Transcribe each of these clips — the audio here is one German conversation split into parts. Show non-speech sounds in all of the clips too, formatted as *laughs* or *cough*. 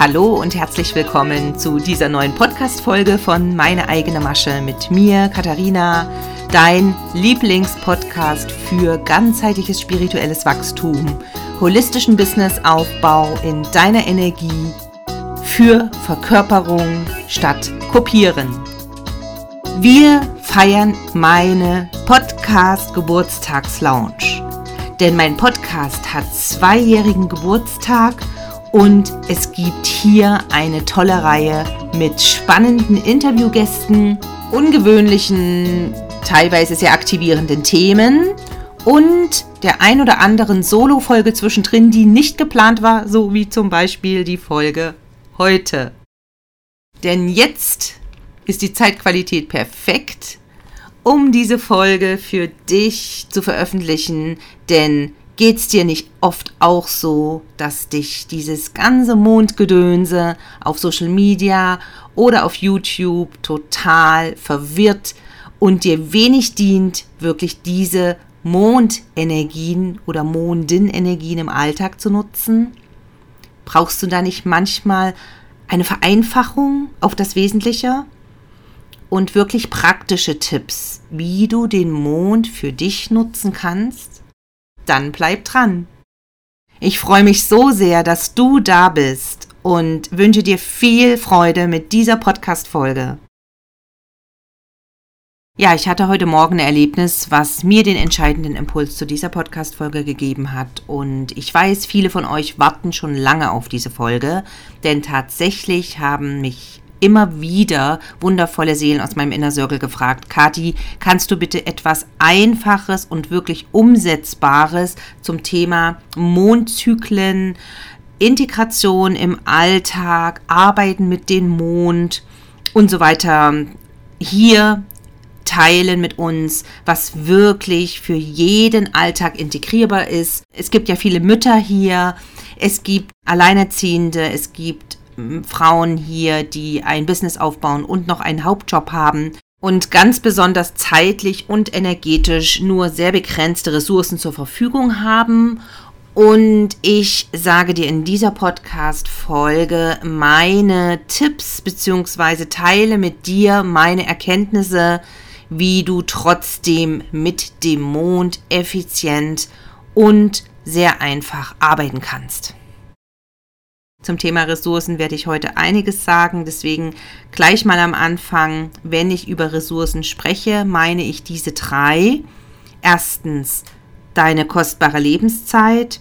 Hallo und herzlich willkommen zu dieser neuen Podcast-Folge von Meine eigene Masche mit mir, Katharina, dein Lieblingspodcast für ganzheitliches spirituelles Wachstum, holistischen Businessaufbau in deiner Energie, für Verkörperung statt Kopieren. Wir feiern meine Podcast-Geburtstags-Lounge. Denn mein Podcast hat zweijährigen Geburtstag und es gibt hier eine tolle Reihe mit spannenden Interviewgästen, ungewöhnlichen, teilweise sehr aktivierenden Themen und der ein oder anderen Solo-Folge zwischendrin, die nicht geplant war, so wie zum Beispiel die Folge heute. Denn jetzt ist die Zeitqualität perfekt, um diese Folge für dich zu veröffentlichen, denn geht's dir nicht oft auch so, dass dich dieses ganze Mondgedönse auf Social Media oder auf YouTube total verwirrt und dir wenig dient, wirklich diese Mondenergien oder Mondenenergien im Alltag zu nutzen? Brauchst du da nicht manchmal eine Vereinfachung auf das Wesentliche? Und wirklich praktische Tipps, wie du den Mond für dich nutzen kannst? Dann bleib dran. Ich freue mich so sehr, dass du da bist und wünsche dir viel Freude mit dieser Podcast-Folge. Ja, ich hatte heute Morgen ein Erlebnis, was mir den entscheidenden Impuls zu dieser Podcast-Folge gegeben hat. Und ich weiß, viele von euch warten schon lange auf diese Folge, denn tatsächlich haben mich immer wieder wundervolle Seelen aus meinem Inner Circle gefragt. Kati, kannst du bitte etwas Einfaches und wirklich Umsetzbares zum Thema Mondzyklen, Integration im Alltag, Arbeiten mit dem Mond und so weiter hier teilen mit uns, was wirklich für jeden Alltag integrierbar ist. Es gibt ja viele Mütter hier, es gibt Alleinerziehende, es gibt Frauen hier, die ein Business aufbauen und noch einen Hauptjob haben und ganz besonders zeitlich und energetisch nur sehr begrenzte Ressourcen zur Verfügung haben. Und ich sage dir in dieser Podcast-Folge meine Tipps bzw. teile mit dir meine Erkenntnisse, wie du trotzdem mit dem Mond effizient und sehr einfach arbeiten kannst. Zum Thema Ressourcen werde ich heute einiges sagen, deswegen gleich mal am Anfang, wenn ich über Ressourcen spreche, meine ich diese drei. Erstens deine kostbare Lebenszeit,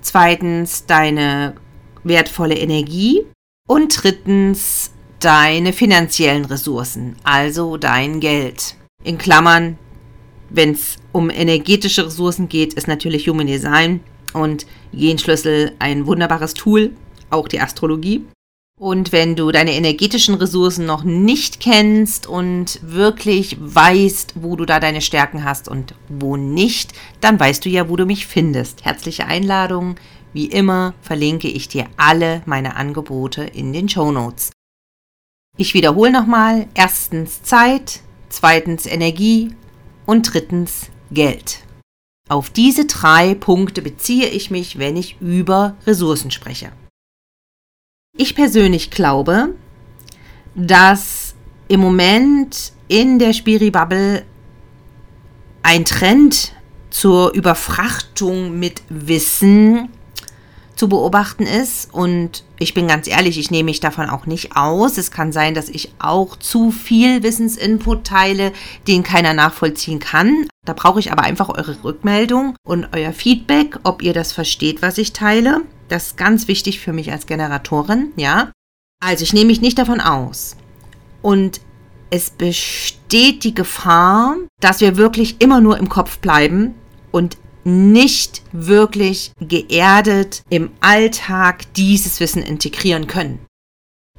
zweitens deine wertvolle Energie. Und drittens deine finanziellen Ressourcen, also dein Geld. In Klammern, wenn es um energetische Ressourcen geht, ist natürlich Human Design und Genschlüssel ein wunderbares Tool, auch die Astrologie. Und wenn du deine energetischen Ressourcen noch nicht kennst und wirklich weißt, wo du da deine Stärken hast und wo nicht, dann weißt du ja, wo du mich findest. Herzliche Einladung. Wie immer verlinke ich dir alle meine Angebote in den Show Notes. Ich wiederhole nochmal. Erstens Zeit, zweitens Energie und drittens Geld. Auf diese drei Punkte beziehe ich mich, wenn ich über Ressourcen spreche. Ich persönlich glaube, dass im Moment in der Spiri-Bubble ein Trend zur Überfrachtung mit Wissen zu beobachten ist. Und ich bin ganz ehrlich, ich nehme mich davon auch nicht aus. Es kann sein, dass ich auch zu viel Wissensinput teile, den keiner nachvollziehen kann. Da brauche ich aber einfach eure Rückmeldung und euer Feedback, ob ihr das versteht, was ich teile. Das ist ganz wichtig für mich als Generatorin, ja. Also ich nehme mich nicht davon aus. Und es besteht die Gefahr, dass wir wirklich immer nur im Kopf bleiben und nicht wirklich geerdet im Alltag dieses Wissen integrieren können.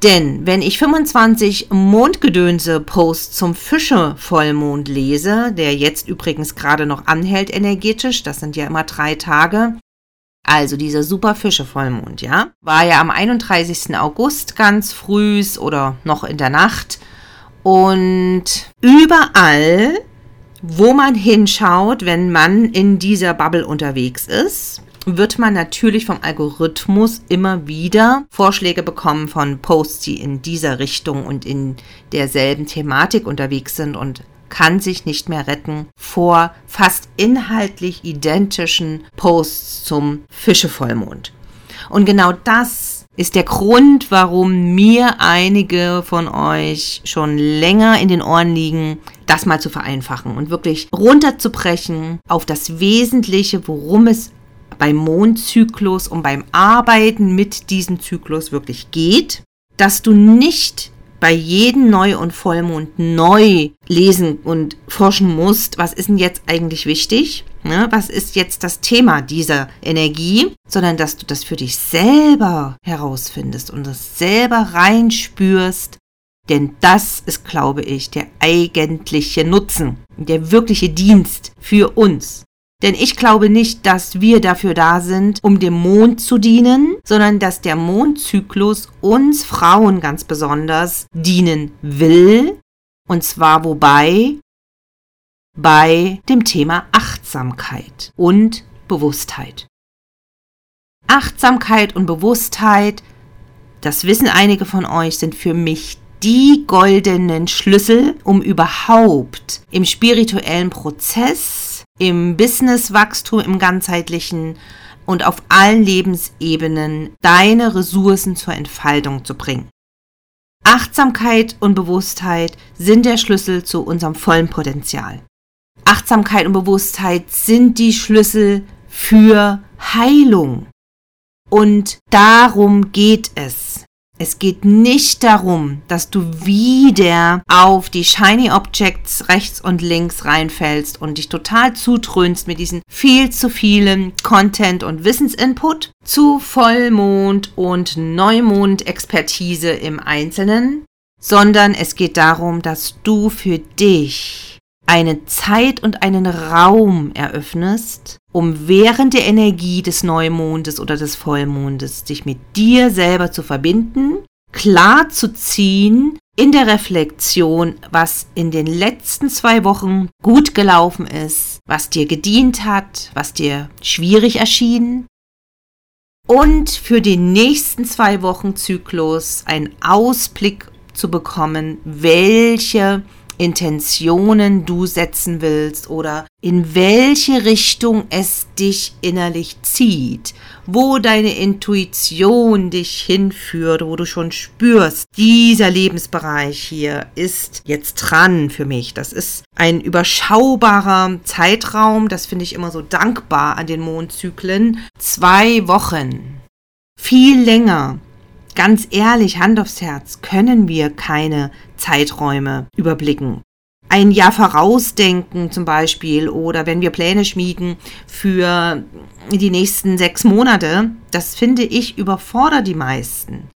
Denn wenn ich 25 Mondgedönse-Posts zum Fische-Vollmond lese, der jetzt übrigens gerade noch anhält energetisch, das sind ja immer drei Tage, also dieser super Fische-Vollmond, ja, war ja am 31. August ganz frühs oder noch in der Nacht. Und überall, wo man hinschaut, wenn man in dieser Bubble unterwegs ist, wird man natürlich vom Algorithmus immer wieder Vorschläge bekommen von Posts, die in dieser Richtung und in derselben Thematik unterwegs sind und kann sich nicht mehr retten vor fast inhaltlich identischen Posts zum Fischevollmond. Und genau das ist der Grund, warum mir einige von euch schon länger in den Ohren liegen, das mal zu vereinfachen und wirklich runterzubrechen auf das Wesentliche, worum es beim Mondzyklus und beim Arbeiten mit diesem Zyklus wirklich geht, dass du nicht bei jedem Neu- und Vollmond neu lesen und forschen musst, was ist denn jetzt eigentlich wichtig? Ne? Was ist jetzt das Thema dieser Energie? Sondern dass du das für dich selber herausfindest und das selber reinspürst. Denn das ist, glaube ich, der eigentliche Nutzen, der wirkliche Dienst für uns. Denn ich glaube nicht, dass wir dafür da sind, um dem Mond zu dienen, sondern dass der Mondzyklus uns Frauen ganz besonders dienen will. Und zwar wobei? Bei dem Thema Achtsamkeit und Bewusstheit. Achtsamkeit und Bewusstheit, das wissen einige von euch, sind für mich die goldenen Schlüssel, um überhaupt im spirituellen Prozess im Businesswachstum, im ganzheitlichen und auf allen Lebensebenen deine Ressourcen zur Entfaltung zu bringen. Achtsamkeit und Bewusstheit sind der Schlüssel zu unserem vollen Potenzial. Achtsamkeit und Bewusstheit sind die Schlüssel für Heilung. Und darum geht es. Es geht nicht darum, dass du wieder auf die Shiny Objects rechts und links reinfällst und dich total zutrönst mit diesen viel zu vielen Content- und Wissensinput zu Vollmond- und Neumond-Expertise im Einzelnen, sondern es geht darum, dass du für dich eine Zeit und einen Raum eröffnest, um während der Energie des Neumondes oder des Vollmondes dich mit dir selber zu verbinden, klar zu ziehen in der Reflexion, was in den letzten zwei Wochen gut gelaufen ist, was dir gedient hat, was dir schwierig erschien. Und für den nächsten zwei Wochen Zyklus einen Ausblick zu bekommen, welche Intentionen du setzen willst oder in welche Richtung es dich innerlich zieht, wo deine Intuition dich hinführt, wo du schon spürst, dieser Lebensbereich hier ist jetzt dran für mich. Das ist ein überschaubarer Zeitraum, das finde ich immer so dankbar an den Mondzyklen. Zwei Wochen. Viel länger Ganz ehrlich, Hand aufs Herz, können wir keine Zeiträume überblicken. Ein Jahr vorausdenken zum Beispiel oder wenn wir Pläne schmieden für die nächsten sechs Monate, das finde ich überfordert die meisten.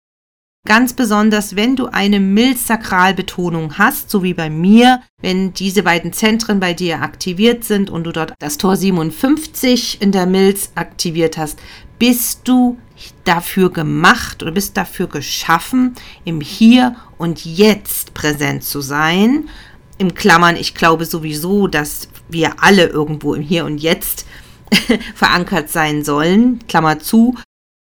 Ganz besonders, wenn du eine Milzsakralbetonung hast, so wie bei mir, wenn diese beiden Zentren bei dir aktiviert sind und du dort das Tor 57 in der Milz aktiviert hast, bist du dafür gemacht oder bist dafür geschaffen, im Hier und Jetzt präsent zu sein. Im Klammern, ich glaube sowieso, dass wir alle irgendwo im Hier und Jetzt *laughs* verankert sein sollen. Klammer zu.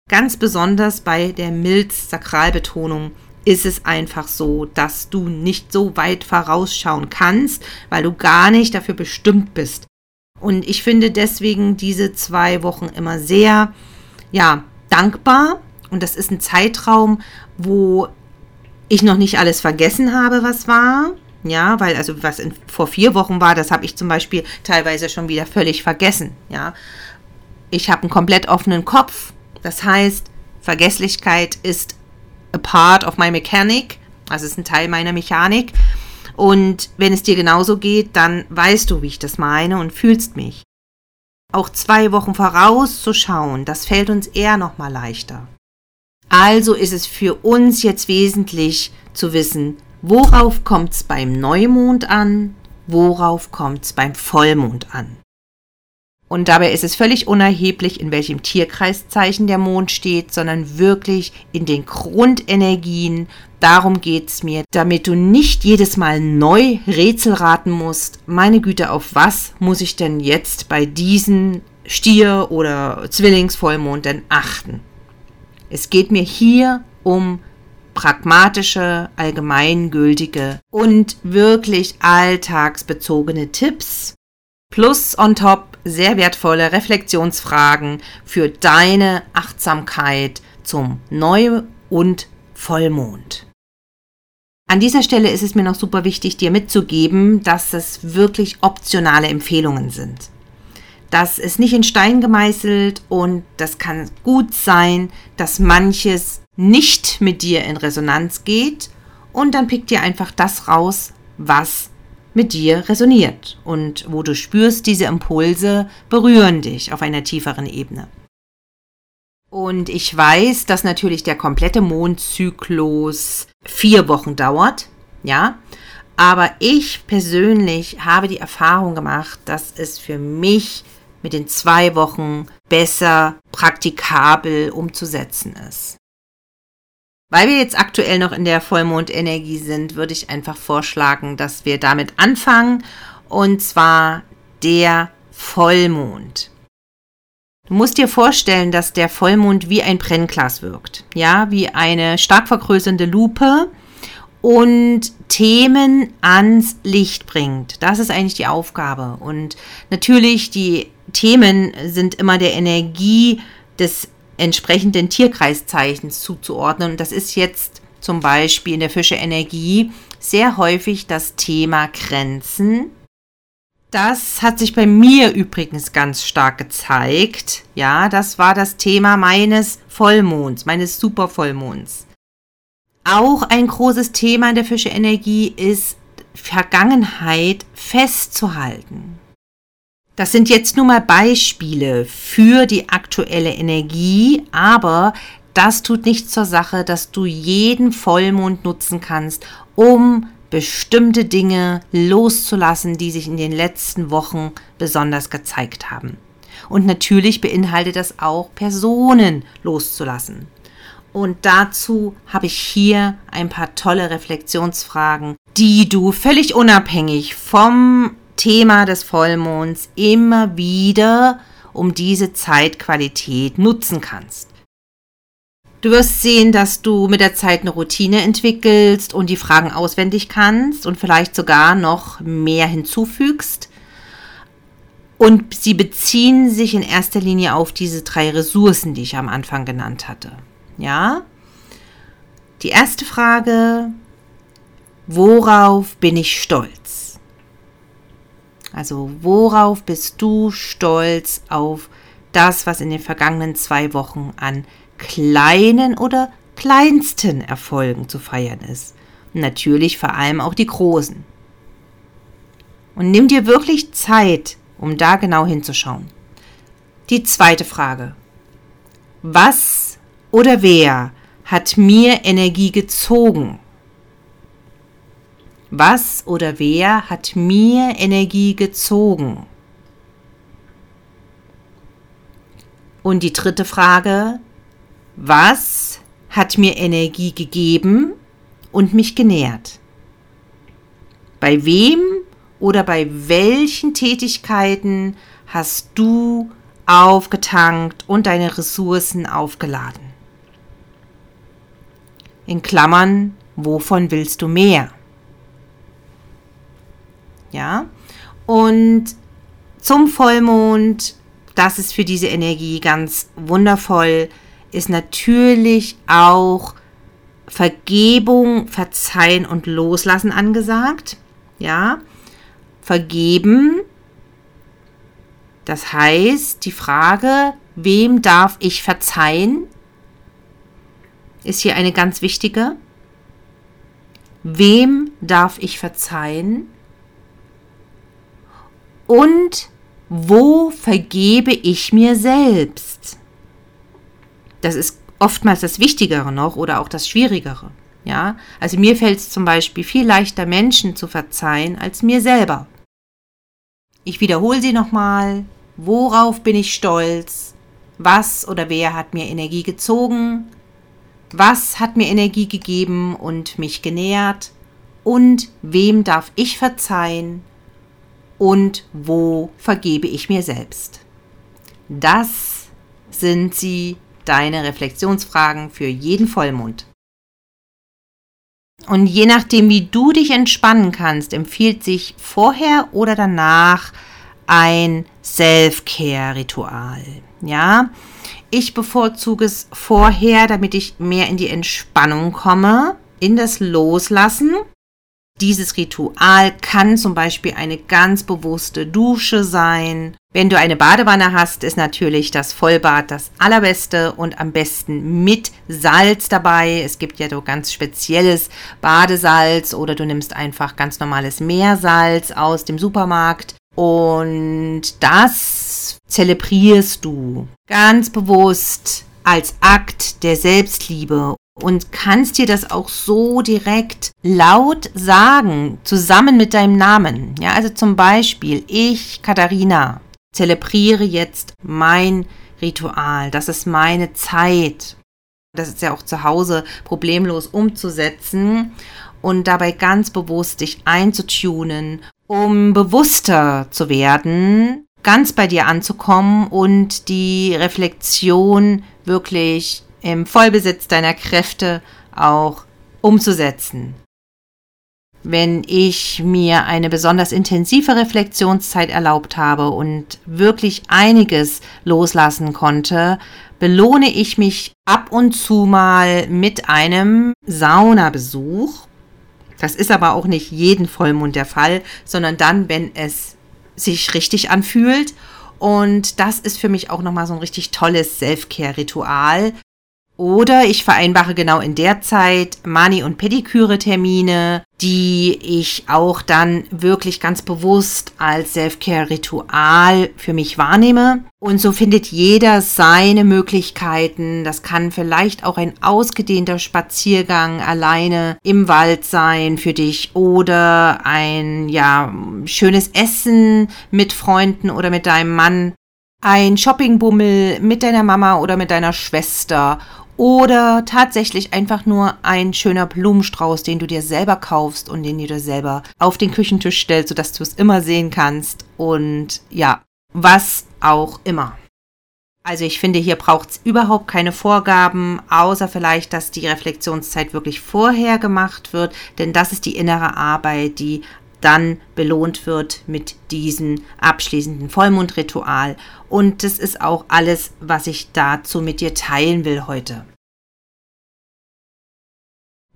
Ganz besonders bei der Milz-Sakralbetonung ist es einfach so, dass du nicht so weit vorausschauen kannst, weil du gar nicht dafür bestimmt bist. Und ich finde deswegen diese zwei Wochen immer sehr ja, dankbar. Und das ist ein Zeitraum, wo ich noch nicht alles vergessen habe, was war. Ja, weil also was in, vor vier Wochen war, das habe ich zum Beispiel teilweise schon wieder völlig vergessen. Ja, ich habe einen komplett offenen Kopf. Das heißt, Vergesslichkeit ist a part of my mechanic. Also ist ein Teil meiner Mechanik. Und wenn es dir genauso geht, dann weißt du, wie ich das meine und fühlst mich auch zwei Wochen vorauszuschauen, das fällt uns eher noch mal leichter. Also ist es für uns jetzt wesentlich zu wissen, worauf kommt es beim Neumond an, worauf kommt es beim Vollmond an. Und dabei ist es völlig unerheblich, in welchem Tierkreiszeichen der Mond steht, sondern wirklich in den Grundenergien. Darum geht es mir, damit du nicht jedes Mal neu Rätsel raten musst. Meine Güte, auf was muss ich denn jetzt bei diesen Stier oder Zwillingsvollmond denn achten. Es geht mir hier um pragmatische, allgemeingültige und wirklich alltagsbezogene Tipps plus on top sehr wertvolle Reflexionsfragen für deine Achtsamkeit zum Neu- und Vollmond. An dieser Stelle ist es mir noch super wichtig, dir mitzugeben, dass es wirklich optionale Empfehlungen sind. Das ist nicht in Stein gemeißelt und das kann gut sein, dass manches nicht mit dir in Resonanz geht und dann pick dir einfach das raus, was mit dir resoniert und wo du spürst, diese Impulse berühren dich auf einer tieferen Ebene. Und ich weiß, dass natürlich der komplette Mondzyklus vier Wochen dauert, ja. Aber ich persönlich habe die Erfahrung gemacht, dass es für mich mit den zwei Wochen besser praktikabel umzusetzen ist. Weil wir jetzt aktuell noch in der Vollmondenergie sind, würde ich einfach vorschlagen, dass wir damit anfangen. Und zwar der Vollmond. Du musst dir vorstellen, dass der Vollmond wie ein Brennglas wirkt. Ja, wie eine stark vergrößernde Lupe und Themen ans Licht bringt. Das ist eigentlich die Aufgabe. Und natürlich, die Themen sind immer der Energie des entsprechenden Tierkreiszeichens zuzuordnen. Und das ist jetzt zum Beispiel in der Fische-Energie sehr häufig das Thema Grenzen. Das hat sich bei mir übrigens ganz stark gezeigt. Ja, das war das Thema meines Vollmonds, meines Supervollmonds. Auch ein großes Thema in der Fische-Energie ist Vergangenheit festzuhalten. Das sind jetzt nur mal Beispiele für die aktuelle Energie, aber das tut nichts zur Sache, dass du jeden Vollmond nutzen kannst, um bestimmte Dinge loszulassen, die sich in den letzten Wochen besonders gezeigt haben. Und natürlich beinhaltet das auch Personen loszulassen. Und dazu habe ich hier ein paar tolle Reflexionsfragen, die du völlig unabhängig vom Thema des Vollmonds immer wieder um diese Zeitqualität nutzen kannst. Du wirst sehen, dass du mit der Zeit eine Routine entwickelst und die Fragen auswendig kannst und vielleicht sogar noch mehr hinzufügst. Und sie beziehen sich in erster Linie auf diese drei Ressourcen, die ich am Anfang genannt hatte. Ja? Die erste Frage, worauf bin ich stolz? Also worauf bist du stolz auf das, was in den vergangenen zwei Wochen an kleinen oder kleinsten Erfolgen zu feiern ist? natürlich vor allem auch die großen. Und nimm dir wirklich Zeit, um da genau hinzuschauen. Die zweite Frage. Was oder wer hat mir Energie gezogen? Was oder wer hat mir Energie gezogen? Und die dritte Frage, was hat mir Energie gegeben und mich genährt? Bei wem oder bei welchen Tätigkeiten hast du aufgetankt und deine Ressourcen aufgeladen? In Klammern, wovon willst du mehr? Ja. Und zum Vollmond, das ist für diese Energie ganz wundervoll, ist natürlich auch Vergebung, Verzeihen und Loslassen angesagt. Ja. Vergeben. Das heißt, die Frage, wem darf ich verzeihen, ist hier eine ganz wichtige. Wem darf ich verzeihen? Und wo vergebe ich mir selbst? Das ist oftmals das Wichtigere noch oder auch das Schwierigere. Ja, also mir fällt es zum Beispiel viel leichter, Menschen zu verzeihen als mir selber. Ich wiederhole sie nochmal. Worauf bin ich stolz? Was oder wer hat mir Energie gezogen? Was hat mir Energie gegeben und mich genährt? Und wem darf ich verzeihen? Und wo vergebe ich mir selbst. Das sind sie, deine Reflexionsfragen für jeden Vollmond. Und je nachdem, wie du dich entspannen kannst, empfiehlt sich vorher oder danach ein Self-Care-Ritual. Ja, ich bevorzuge es vorher, damit ich mehr in die Entspannung komme, in das Loslassen. Dieses Ritual kann zum Beispiel eine ganz bewusste Dusche sein. Wenn du eine Badewanne hast, ist natürlich das Vollbad das allerbeste und am besten mit Salz dabei. Es gibt ja so ganz spezielles Badesalz oder du nimmst einfach ganz normales Meersalz aus dem Supermarkt. Und das zelebrierst du ganz bewusst als Akt der Selbstliebe und kannst dir das auch so direkt laut sagen, zusammen mit deinem Namen. Ja, also zum Beispiel, ich, Katharina, zelebriere jetzt mein Ritual. Das ist meine Zeit. Das ist ja auch zu Hause problemlos umzusetzen und dabei ganz bewusst dich einzutunen um bewusster zu werden, ganz bei dir anzukommen und die Reflexion wirklich im Vollbesitz deiner Kräfte auch umzusetzen. Wenn ich mir eine besonders intensive Reflexionszeit erlaubt habe und wirklich einiges loslassen konnte, belohne ich mich ab und zu mal mit einem Saunabesuch das ist aber auch nicht jeden Vollmond der Fall, sondern dann, wenn es sich richtig anfühlt. Und das ist für mich auch nochmal so ein richtig tolles Self-Care-Ritual, oder ich vereinbare genau in der Zeit Mani- und Pediküre-Termine, die ich auch dann wirklich ganz bewusst als Self-Care-Ritual für mich wahrnehme. Und so findet jeder seine Möglichkeiten. Das kann vielleicht auch ein ausgedehnter Spaziergang alleine im Wald sein für dich oder ein ja schönes Essen mit Freunden oder mit deinem Mann ein Shoppingbummel mit deiner Mama oder mit deiner Schwester oder tatsächlich einfach nur ein schöner Blumenstrauß, den du dir selber kaufst und den du dir selber auf den Küchentisch stellst, sodass du es immer sehen kannst. Und ja, was auch immer. Also ich finde, hier braucht es überhaupt keine Vorgaben, außer vielleicht, dass die Reflexionszeit wirklich vorher gemacht wird, denn das ist die innere Arbeit, die dann belohnt wird mit diesem abschließenden Vollmondritual. Und das ist auch alles, was ich dazu mit dir teilen will heute.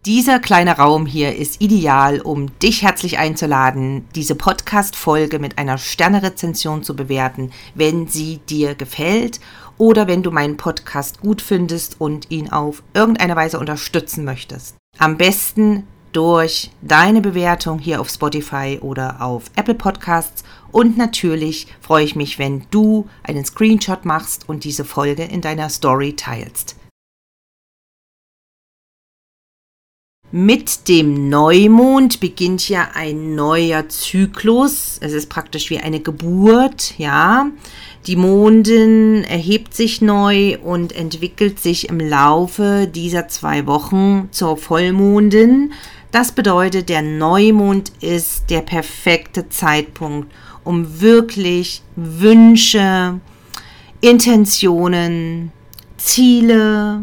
Dieser kleine Raum hier ist ideal, um dich herzlich einzuladen, diese Podcast-Folge mit einer Sternerezension zu bewerten, wenn sie dir gefällt oder wenn du meinen Podcast gut findest und ihn auf irgendeine Weise unterstützen möchtest. Am besten durch deine Bewertung hier auf Spotify oder auf Apple Podcasts. Und natürlich freue ich mich, wenn du einen Screenshot machst und diese Folge in deiner Story teilst. Mit dem Neumond beginnt ja ein neuer Zyklus. Es ist praktisch wie eine Geburt, ja. Die Mondin erhebt sich neu und entwickelt sich im Laufe dieser zwei Wochen zur Vollmondin. Das bedeutet, der Neumond ist der perfekte Zeitpunkt, um wirklich Wünsche, Intentionen, Ziele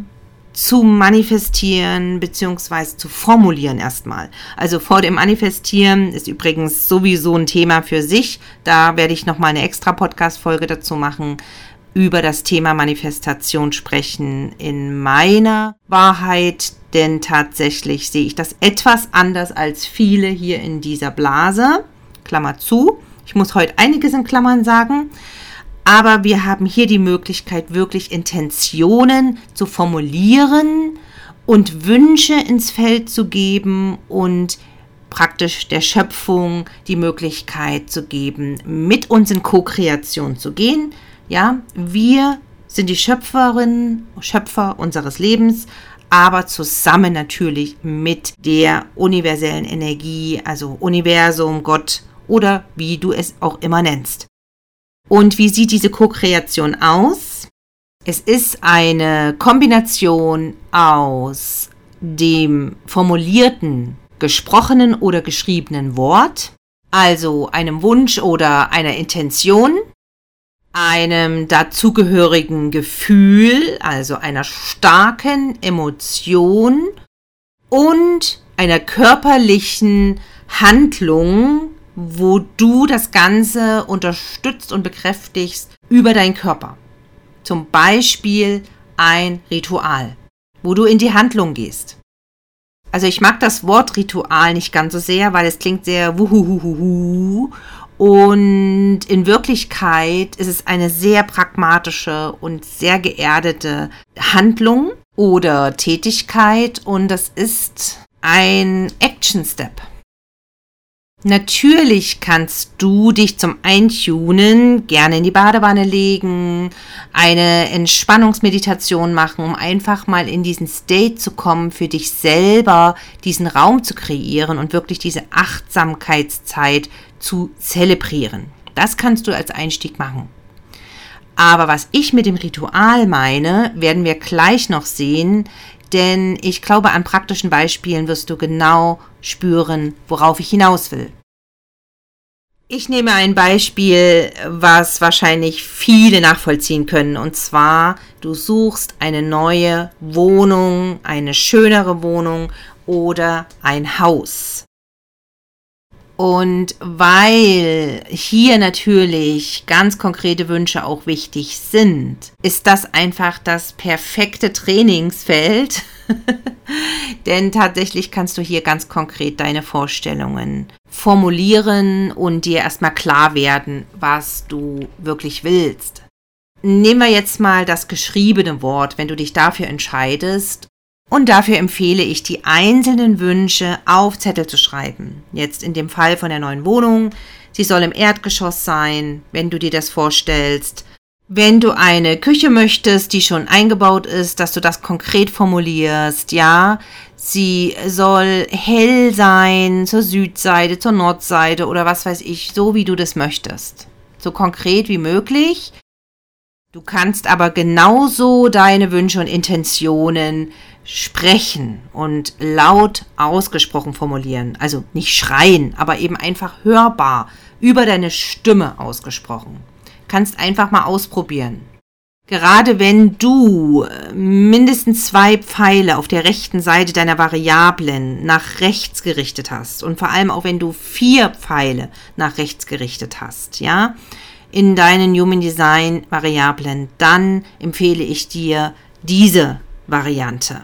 zu manifestieren bzw. zu formulieren erstmal. Also vor dem Manifestieren ist übrigens sowieso ein Thema für sich. Da werde ich nochmal eine extra Podcast-Folge dazu machen über das Thema Manifestation sprechen in meiner Wahrheit denn tatsächlich sehe ich das etwas anders als viele hier in dieser Blase. Klammer zu. Ich muss heute einiges in Klammern sagen. Aber wir haben hier die Möglichkeit, wirklich Intentionen zu formulieren und Wünsche ins Feld zu geben und praktisch der Schöpfung die Möglichkeit zu geben, mit uns in Co-Kreation zu gehen. Ja, wir sind die Schöpferin, Schöpfer unseres Lebens aber zusammen natürlich mit der universellen Energie, also Universum, Gott oder wie du es auch immer nennst. Und wie sieht diese Co-Kreation aus? Es ist eine Kombination aus dem formulierten, gesprochenen oder geschriebenen Wort, also einem Wunsch oder einer Intention, einem dazugehörigen Gefühl, also einer starken Emotion und einer körperlichen Handlung, wo du das Ganze unterstützt und bekräftigst über deinen Körper. Zum Beispiel ein Ritual, wo du in die Handlung gehst. Also ich mag das Wort Ritual nicht ganz so sehr, weil es klingt sehr wuhuhuhuhu und in Wirklichkeit ist es eine sehr pragmatische und sehr geerdete Handlung oder Tätigkeit und das ist ein Action Step. Natürlich kannst du dich zum Eintunen gerne in die Badewanne legen, eine Entspannungsmeditation machen, um einfach mal in diesen State zu kommen, für dich selber diesen Raum zu kreieren und wirklich diese Achtsamkeitszeit zu zelebrieren. Das kannst du als Einstieg machen. Aber was ich mit dem Ritual meine, werden wir gleich noch sehen, denn ich glaube, an praktischen Beispielen wirst du genau spüren, worauf ich hinaus will. Ich nehme ein Beispiel, was wahrscheinlich viele nachvollziehen können. Und zwar, du suchst eine neue Wohnung, eine schönere Wohnung oder ein Haus. Und weil hier natürlich ganz konkrete Wünsche auch wichtig sind, ist das einfach das perfekte Trainingsfeld. *laughs* Denn tatsächlich kannst du hier ganz konkret deine Vorstellungen formulieren und dir erstmal klar werden, was du wirklich willst. Nehmen wir jetzt mal das geschriebene Wort, wenn du dich dafür entscheidest und dafür empfehle ich, die einzelnen Wünsche auf Zettel zu schreiben. Jetzt in dem Fall von der neuen Wohnung. Sie soll im Erdgeschoss sein, wenn du dir das vorstellst. Wenn du eine Küche möchtest, die schon eingebaut ist, dass du das konkret formulierst, ja. Sie soll hell sein, zur Südseite, zur Nordseite oder was weiß ich, so wie du das möchtest. So konkret wie möglich. Du kannst aber genauso deine Wünsche und Intentionen sprechen und laut ausgesprochen formulieren. Also nicht schreien, aber eben einfach hörbar über deine Stimme ausgesprochen. Kannst einfach mal ausprobieren. Gerade wenn du äh, mindestens zwei Pfeile auf der rechten Seite deiner Variablen nach rechts gerichtet hast und vor allem auch wenn du vier Pfeile nach rechts gerichtet hast, ja, in deinen Human Design Variablen, dann empfehle ich dir diese Variante.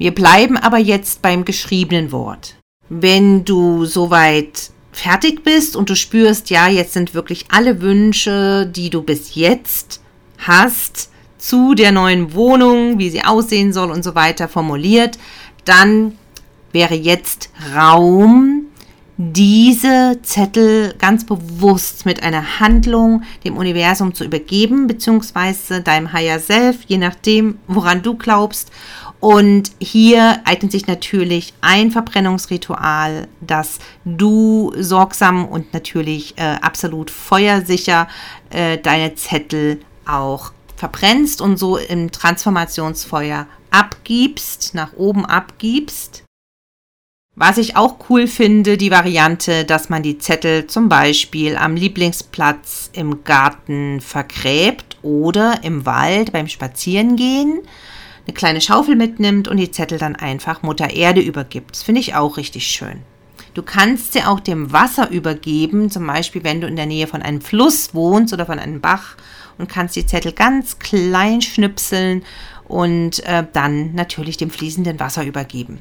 Wir bleiben aber jetzt beim geschriebenen Wort. Wenn du soweit fertig bist und du spürst, ja, jetzt sind wirklich alle Wünsche, die du bis jetzt hast, zu der neuen Wohnung, wie sie aussehen soll und so weiter formuliert, dann wäre jetzt Raum, diese Zettel ganz bewusst mit einer Handlung dem Universum zu übergeben, beziehungsweise deinem Higher Self, je nachdem, woran du glaubst, und hier eignet sich natürlich ein Verbrennungsritual, das du sorgsam und natürlich äh, absolut feuersicher äh, deine Zettel auch verbrennst und so im Transformationsfeuer abgibst, nach oben abgibst. Was ich auch cool finde, die Variante, dass man die Zettel zum Beispiel am Lieblingsplatz im Garten vergräbt oder im Wald beim Spazierengehen eine kleine Schaufel mitnimmt und die Zettel dann einfach Mutter Erde übergibt. Das finde ich auch richtig schön. Du kannst sie auch dem Wasser übergeben, zum Beispiel wenn du in der Nähe von einem Fluss wohnst oder von einem Bach und kannst die Zettel ganz klein schnipseln und äh, dann natürlich dem fließenden Wasser übergeben.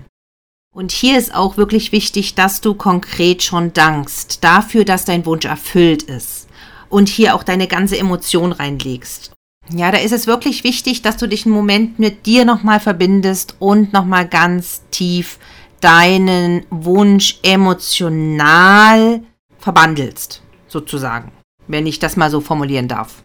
Und hier ist auch wirklich wichtig, dass du konkret schon dankst dafür, dass dein Wunsch erfüllt ist und hier auch deine ganze Emotion reinlegst. Ja, da ist es wirklich wichtig, dass du dich einen Moment mit dir nochmal verbindest und nochmal ganz tief deinen Wunsch emotional verbandelst, sozusagen, wenn ich das mal so formulieren darf.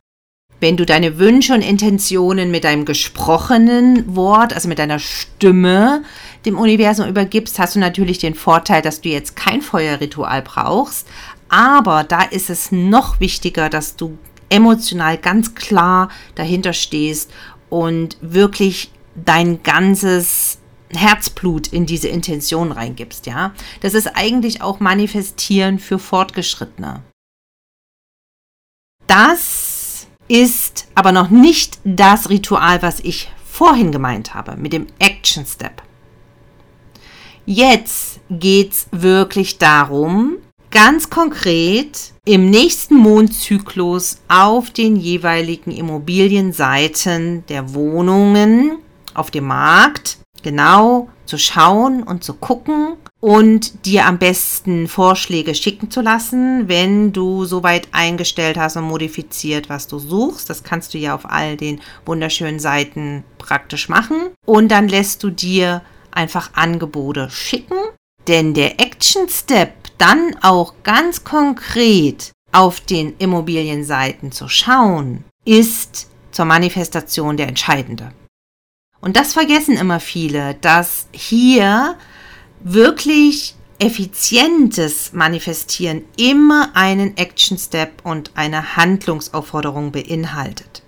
Wenn du deine Wünsche und Intentionen mit deinem gesprochenen Wort, also mit deiner Stimme, dem Universum übergibst, hast du natürlich den Vorteil, dass du jetzt kein Feuerritual brauchst. Aber da ist es noch wichtiger, dass du emotional ganz klar dahinter stehst und wirklich dein ganzes Herzblut in diese Intention reingibst, ja. Das ist eigentlich auch Manifestieren für Fortgeschrittene. Das ist aber noch nicht das Ritual, was ich vorhin gemeint habe mit dem Action Step. Jetzt geht es wirklich darum, ganz konkret im nächsten Mondzyklus auf den jeweiligen Immobilienseiten der Wohnungen auf dem Markt genau zu schauen und zu gucken und dir am besten Vorschläge schicken zu lassen, wenn du soweit eingestellt hast und modifiziert, was du suchst. Das kannst du ja auf all den wunderschönen Seiten praktisch machen. Und dann lässt du dir einfach Angebote schicken, denn der Action Step dann auch ganz konkret auf den Immobilienseiten zu schauen, ist zur Manifestation der entscheidende. Und das vergessen immer viele, dass hier wirklich effizientes Manifestieren immer einen Action Step und eine Handlungsaufforderung beinhaltet.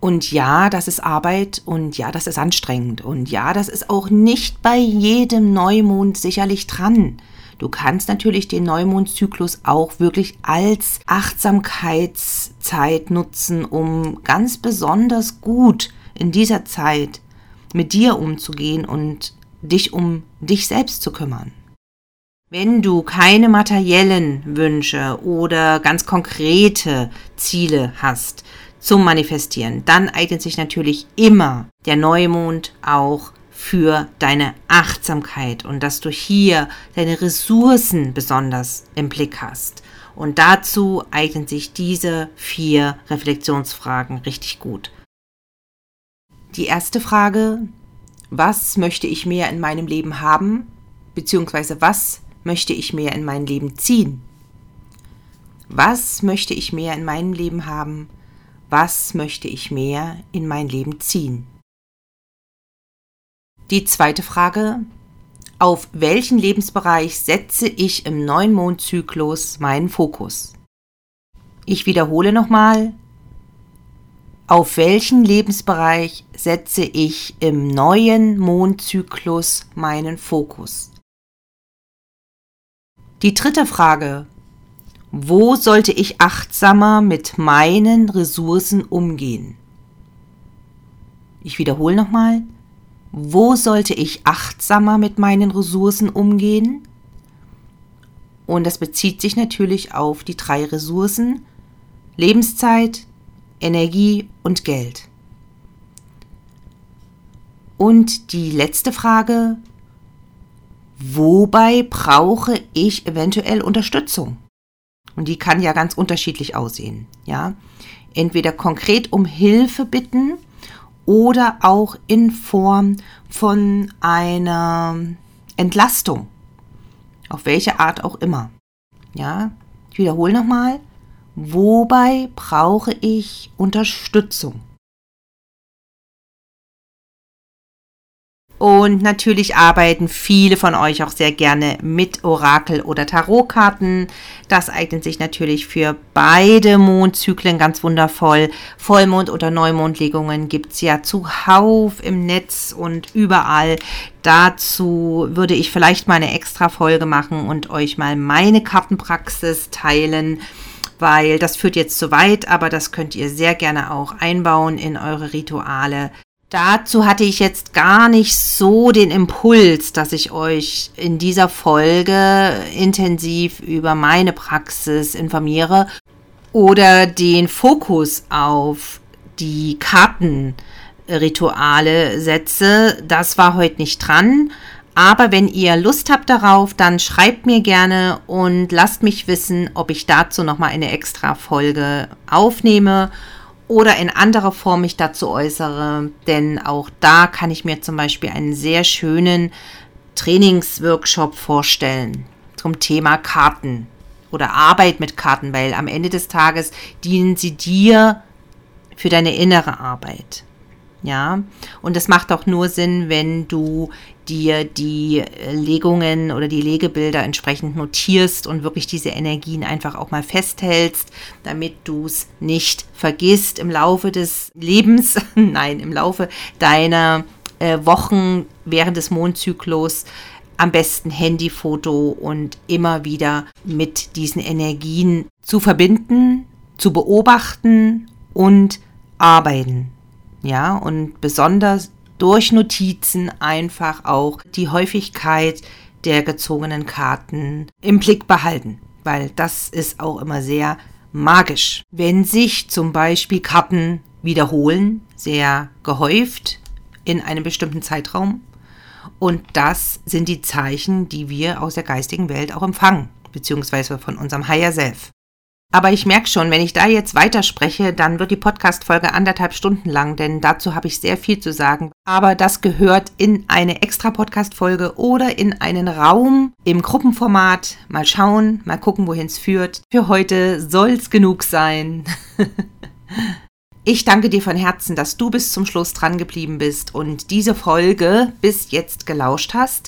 Und ja, das ist Arbeit und ja, das ist anstrengend und ja, das ist auch nicht bei jedem Neumond sicherlich dran. Du kannst natürlich den Neumondzyklus auch wirklich als Achtsamkeitszeit nutzen, um ganz besonders gut in dieser Zeit mit dir umzugehen und dich um dich selbst zu kümmern. Wenn du keine materiellen Wünsche oder ganz konkrete Ziele hast zum Manifestieren, dann eignet sich natürlich immer der Neumond auch für deine Achtsamkeit und dass du hier deine Ressourcen besonders im Blick hast. Und dazu eignen sich diese vier Reflexionsfragen richtig gut. Die erste Frage, was möchte ich mehr in meinem Leben haben, beziehungsweise was möchte ich mehr in mein Leben ziehen? Was möchte ich mehr in meinem Leben haben? Was möchte ich mehr in mein Leben ziehen? Die zweite Frage, auf welchen Lebensbereich setze ich im neuen Mondzyklus meinen Fokus? Ich wiederhole nochmal, auf welchen Lebensbereich setze ich im neuen Mondzyklus meinen Fokus? Die dritte Frage, wo sollte ich achtsamer mit meinen Ressourcen umgehen? Ich wiederhole nochmal, wo sollte ich achtsamer mit meinen Ressourcen umgehen? Und das bezieht sich natürlich auf die drei Ressourcen Lebenszeit, Energie und Geld. Und die letzte Frage, wobei brauche ich eventuell Unterstützung? Und die kann ja ganz unterschiedlich aussehen, ja? Entweder konkret um Hilfe bitten oder auch in Form von einer Entlastung. Auf welche Art auch immer. Ja, ich wiederhole nochmal. Wobei brauche ich Unterstützung? Und natürlich arbeiten viele von euch auch sehr gerne mit Orakel- oder Tarotkarten. Das eignet sich natürlich für beide Mondzyklen ganz wundervoll. Vollmond- oder Neumondlegungen gibt es ja zuhauf im Netz und überall. Dazu würde ich vielleicht mal eine extra Folge machen und euch mal meine Kartenpraxis teilen weil das führt jetzt zu weit, aber das könnt ihr sehr gerne auch einbauen in eure Rituale. Dazu hatte ich jetzt gar nicht so den Impuls, dass ich euch in dieser Folge intensiv über meine Praxis informiere oder den Fokus auf die Kartenrituale setze. Das war heute nicht dran. Aber wenn ihr Lust habt darauf, dann schreibt mir gerne und lasst mich wissen, ob ich dazu nochmal eine extra Folge aufnehme oder in anderer Form mich dazu äußere, denn auch da kann ich mir zum Beispiel einen sehr schönen Trainingsworkshop vorstellen zum Thema Karten oder Arbeit mit Karten, weil am Ende des Tages dienen sie dir für deine innere Arbeit. Ja, und das macht auch nur Sinn, wenn du dir die äh, Legungen oder die Legebilder entsprechend notierst und wirklich diese Energien einfach auch mal festhältst, damit du es nicht vergisst im Laufe des Lebens, *laughs* nein, im Laufe deiner äh, Wochen während des Mondzyklus am besten Handyfoto und immer wieder mit diesen Energien zu verbinden, zu beobachten und arbeiten. Ja, und besonders durch Notizen einfach auch die Häufigkeit der gezogenen Karten im Blick behalten, weil das ist auch immer sehr magisch. Wenn sich zum Beispiel Karten wiederholen, sehr gehäuft in einem bestimmten Zeitraum, und das sind die Zeichen, die wir aus der geistigen Welt auch empfangen, beziehungsweise von unserem Higher Self. Aber ich merke schon, wenn ich da jetzt weiterspreche, dann wird die Podcast-Folge anderthalb Stunden lang, denn dazu habe ich sehr viel zu sagen. Aber das gehört in eine extra Podcast-Folge oder in einen Raum im Gruppenformat. Mal schauen, mal gucken, wohin es führt. Für heute soll es genug sein. *laughs* Ich danke dir von Herzen, dass du bis zum Schluss dran geblieben bist und diese Folge bis jetzt gelauscht hast.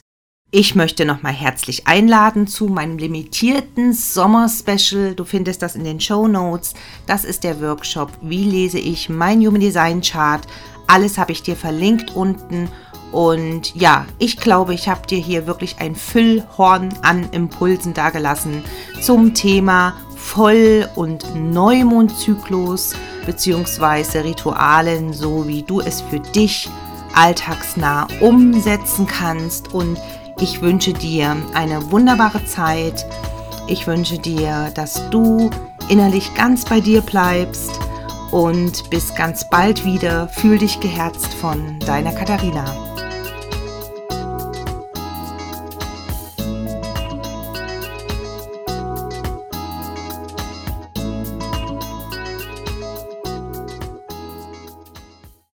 Ich möchte nochmal herzlich einladen zu meinem limitierten Sommer-Special. Du findest das in den Show Notes. Das ist der Workshop Wie lese ich mein Human Design Chart? Alles habe ich dir verlinkt unten. Und ja, ich glaube, ich habe dir hier wirklich ein Füllhorn an Impulsen dargelassen zum Thema Voll- und Neumondzyklus bzw. Ritualen, so wie du es für dich alltagsnah umsetzen kannst. Und ich wünsche dir eine wunderbare Zeit. Ich wünsche dir, dass du innerlich ganz bei dir bleibst und bis ganz bald wieder. Fühl dich geherzt von deiner Katharina.